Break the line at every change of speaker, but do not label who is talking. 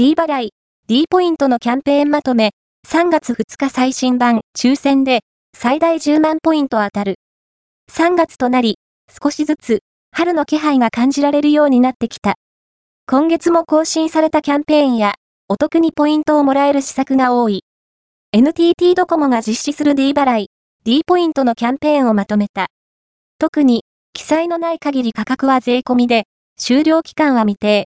D 払い、D ポイントのキャンペーンまとめ、3月2日最新版、抽選で、最大10万ポイント当たる。3月となり、少しずつ、春の気配が感じられるようになってきた。今月も更新されたキャンペーンや、お得にポイントをもらえる施策が多い。NTT ドコモが実施する D 払い、D ポイントのキャンペーンをまとめた。特に、記載のない限り価格は税込みで、終了期間は未定。